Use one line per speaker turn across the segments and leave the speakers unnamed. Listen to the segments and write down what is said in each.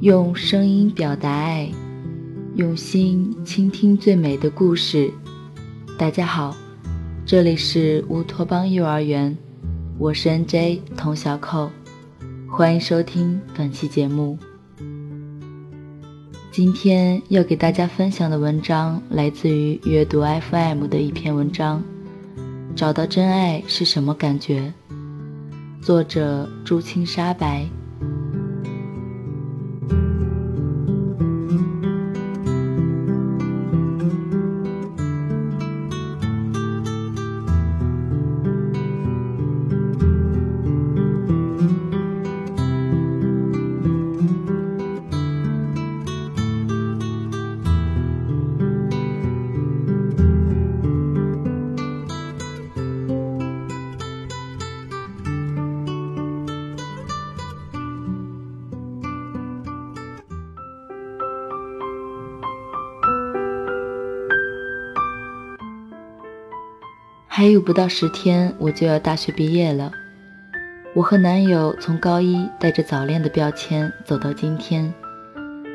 用声音表达爱，用心倾听最美的故事。大家好，这里是乌托邦幼儿园，我是 NJ 童小扣，欢迎收听本期节目。今天要给大家分享的文章来自于阅读 FM 的一篇文章，《找到真爱是什么感觉》，作者朱青沙白。还有不到十天，我就要大学毕业了。我和男友从高一带着早恋的标签走到今天，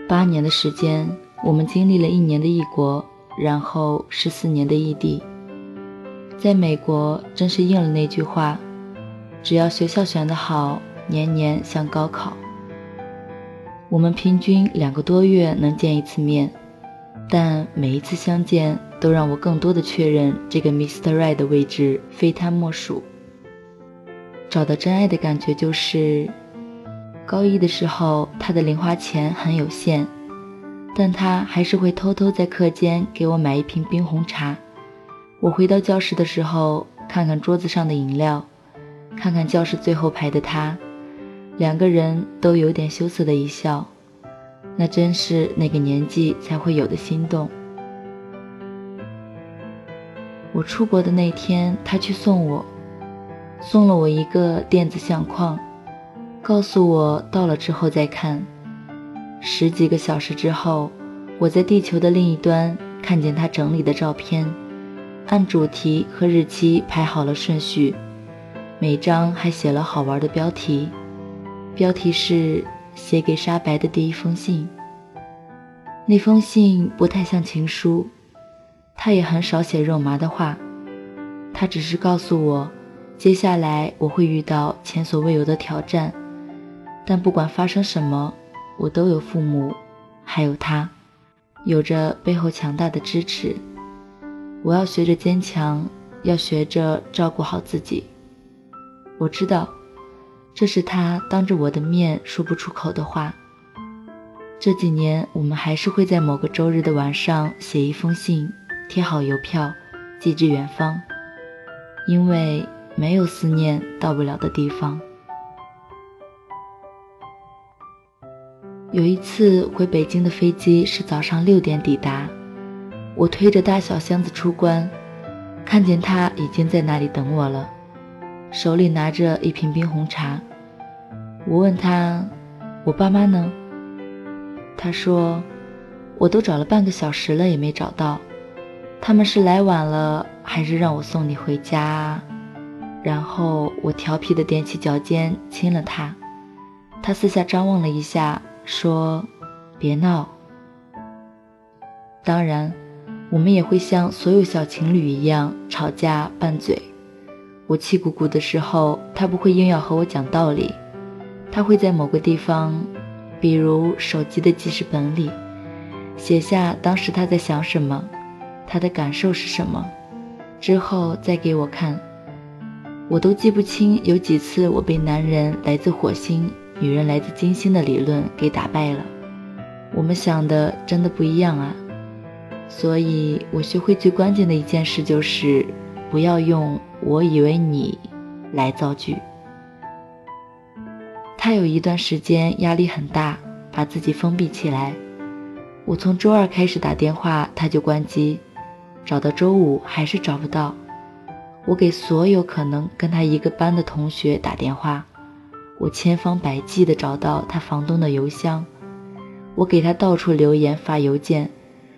八年的时间，我们经历了一年的异国，然后十四年的异地。在美国，真是应了那句话：只要学校选得好，年年像高考。我们平均两个多月能见一次面。但每一次相见，都让我更多的确认这个 Mr. Right 的位置非他莫属。找到真爱的感觉就是，高一的时候他的零花钱很有限，但他还是会偷偷在课间给我买一瓶冰红茶。我回到教室的时候，看看桌子上的饮料，看看教室最后排的他，两个人都有点羞涩的一笑。那真是那个年纪才会有的心动。我出国的那天，他去送我，送了我一个电子相框，告诉我到了之后再看。十几个小时之后，我在地球的另一端看见他整理的照片，按主题和日期排好了顺序，每张还写了好玩的标题，标题是。写给沙白的第一封信。那封信不太像情书，他也很少写肉麻的话，他只是告诉我，接下来我会遇到前所未有的挑战，但不管发生什么，我都有父母，还有他，有着背后强大的支持。我要学着坚强，要学着照顾好自己。我知道。这是他当着我的面说不出口的话。这几年，我们还是会在某个周日的晚上写一封信，贴好邮票，寄至远方，因为没有思念到不了的地方。有一次回北京的飞机是早上六点抵达，我推着大小箱子出关，看见他已经在那里等我了。手里拿着一瓶冰红茶，我问他：“我爸妈呢？”他说：“我都找了半个小时了，也没找到。他们是来晚了，还是让我送你回家？”然后我调皮的踮起脚尖亲了他。他四下张望了一下，说：“别闹。”当然，我们也会像所有小情侣一样吵架拌嘴。我气鼓鼓的时候，他不会硬要和我讲道理，他会在某个地方，比如手机的记事本里，写下当时他在想什么，他的感受是什么，之后再给我看。我都记不清有几次我被男人来自火星，女人来自金星的理论给打败了。我们想的真的不一样啊，所以我学会最关键的一件事就是，不要用。我以为你来造句。他有一段时间压力很大，把自己封闭起来。我从周二开始打电话，他就关机，找到周五还是找不到。我给所有可能跟他一个班的同学打电话，我千方百计地找到他房东的邮箱，我给他到处留言发邮件，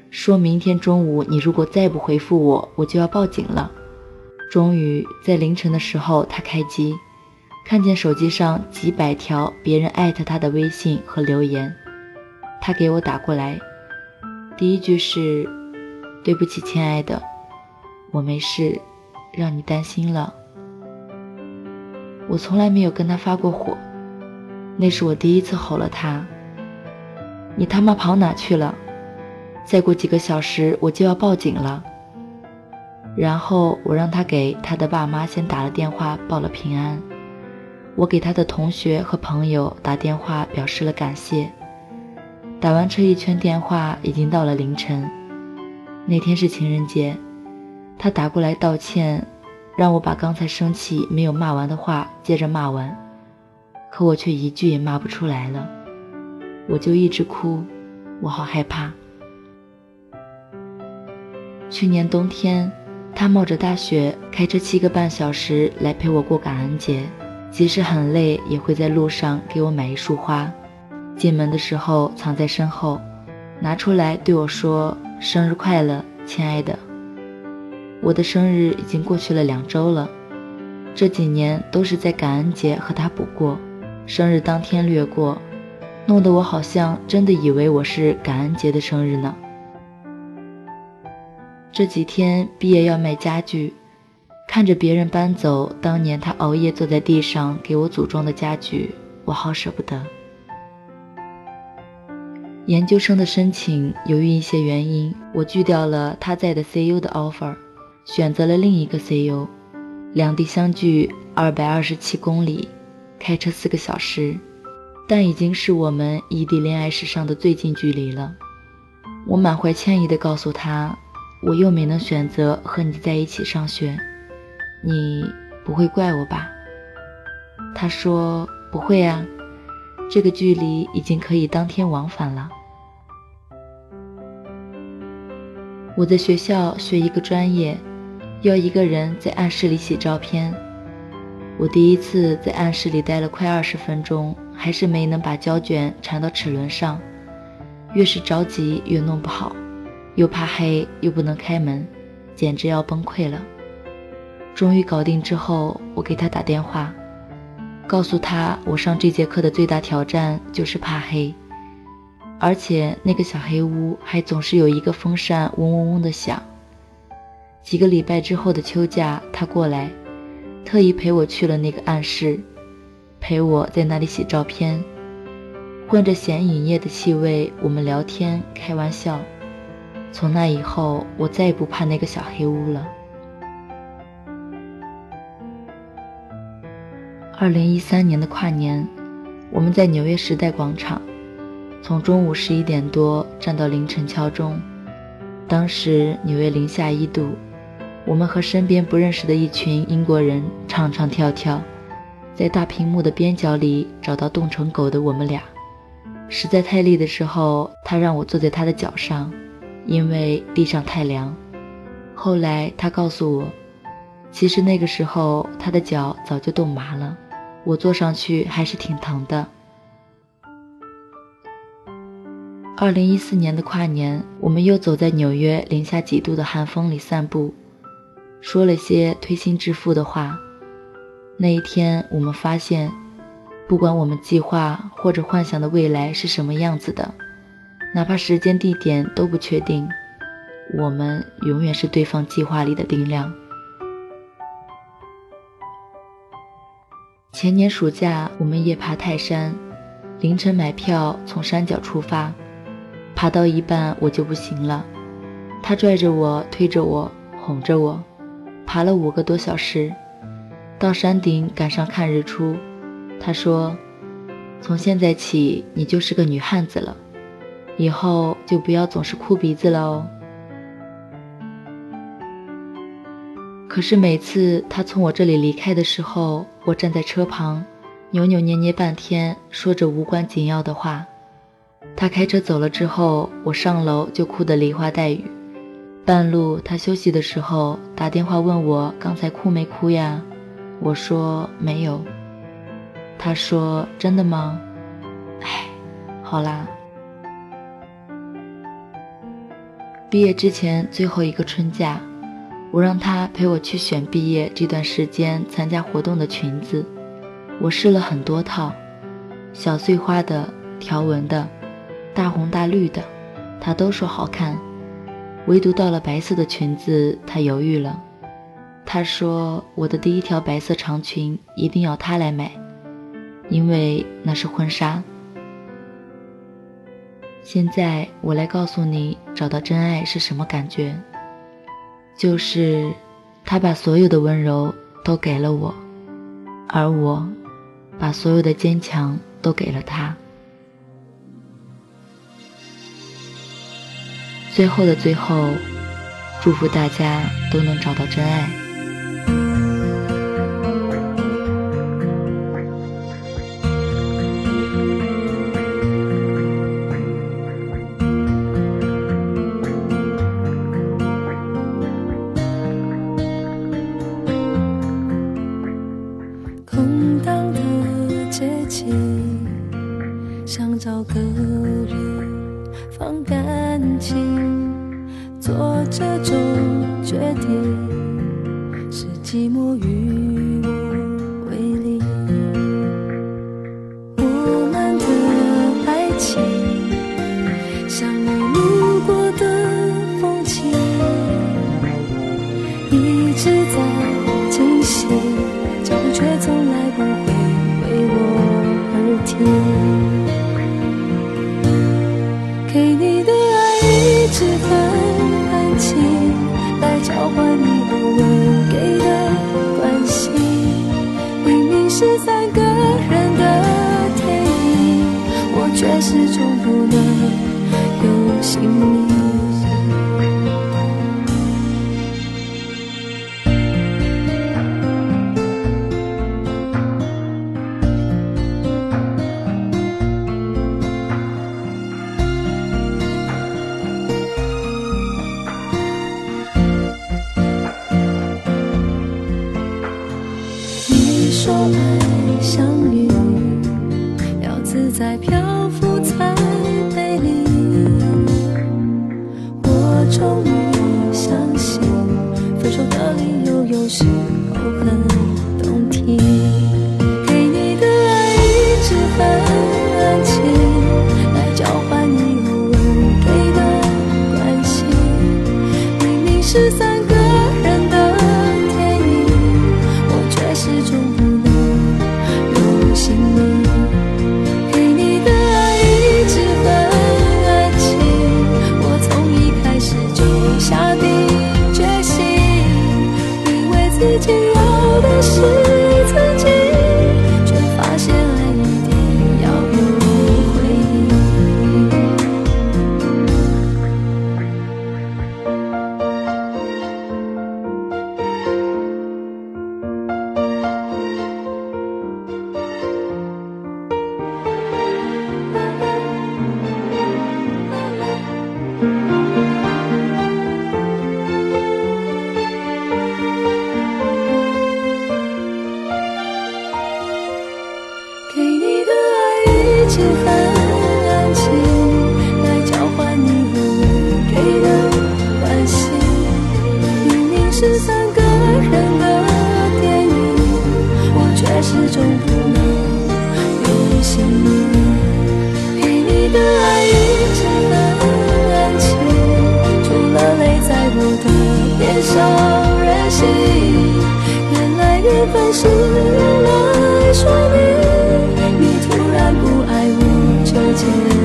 说明天中午你如果再不回复我，我就要报警了。终于在凌晨的时候，他开机，看见手机上几百条别人艾特他的微信和留言，他给我打过来，第一句是：“对不起，亲爱的，我没事，让你担心了。”我从来没有跟他发过火，那是我第一次吼了他：“你他妈跑哪去了？再过几个小时我就要报警了。”然后我让他给他的爸妈先打了电话报了平安，我给他的同学和朋友打电话表示了感谢。打完这一圈电话，已经到了凌晨。那天是情人节，他打过来道歉，让我把刚才生气没有骂完的话接着骂完，可我却一句也骂不出来了，我就一直哭，我好害怕。去年冬天。他冒着大雪开车七个半小时来陪我过感恩节，即使很累，也会在路上给我买一束花。进门的时候藏在身后，拿出来对我说：“生日快乐，亲爱的。”我的生日已经过去了两周了，这几年都是在感恩节和他补过，生日当天略过，弄得我好像真的以为我是感恩节的生日呢。这几天毕业要卖家具，看着别人搬走当年他熬夜坐在地上给我组装的家具，我好舍不得。研究生的申请，由于一些原因，我拒掉了他在的 CU 的 offer，选择了另一个 CU，两地相距二百二十七公里，开车四个小时，但已经是我们异地恋爱史上的最近距离了。我满怀歉意地告诉他。我又没能选择和你在一起上学，你不会怪我吧？他说不会啊，这个距离已经可以当天往返了。我在学校学一个专业，要一个人在暗室里洗照片。我第一次在暗室里待了快二十分钟，还是没能把胶卷缠到齿轮上，越是着急越弄不好。又怕黑，又不能开门，简直要崩溃了。终于搞定之后，我给他打电话，告诉他我上这节课的最大挑战就是怕黑，而且那个小黑屋还总是有一个风扇嗡嗡嗡的响。几个礼拜之后的秋假，他过来，特意陪我去了那个暗室，陪我在那里洗照片，混着显影液的气味，我们聊天开玩笑。从那以后，我再也不怕那个小黑屋了。二零一三年的跨年，我们在纽约时代广场，从中午十一点多站到凌晨敲钟。当时纽约零下一度，我们和身边不认识的一群英国人唱唱跳跳，在大屏幕的边角里找到冻成狗的我们俩。实在太累的时候，他让我坐在他的脚上。因为地上太凉，后来他告诉我，其实那个时候他的脚早就冻麻了，我坐上去还是挺疼的。二零一四年的跨年，我们又走在纽约零下几度的寒风里散步，说了些推心置腹的话。那一天，我们发现，不管我们计划或者幻想的未来是什么样子的。哪怕时间地点都不确定，我们永远是对方计划里的定量。前年暑假，我们夜爬泰山，凌晨买票从山脚出发，爬到一半我就不行了，他拽着我，推着我，哄着我，爬了五个多小时，到山顶赶上看日出。他说：“从现在起，你就是个女汉子了。”以后就不要总是哭鼻子了哦。可是每次他从我这里离开的时候，我站在车旁，扭扭捏捏半天，说着无关紧要的话。他开车走了之后，我上楼就哭得梨花带雨。半路他休息的时候打电话问我刚才哭没哭呀？我说没有。他说真的吗？哎，好啦。毕业之前最后一个春假，我让他陪我去选毕业这段时间参加活动的裙子。我试了很多套，小碎花的、条纹的、大红大绿的，他都说好看，唯独到了白色的裙子，他犹豫了。他说：“我的第一条白色长裙一定要他来买，因为那是婚纱。”现在我来告诉你，找到真爱是什么感觉？就是他把所有的温柔都给了我，而我把所有的坚强都给了他。最后的最后，祝福大家都能找到真爱。
想找个人放感情做这种决定是寂寞与始终不能有姓名年少任性，原来缘分是来说明。你突然不爱我，就结。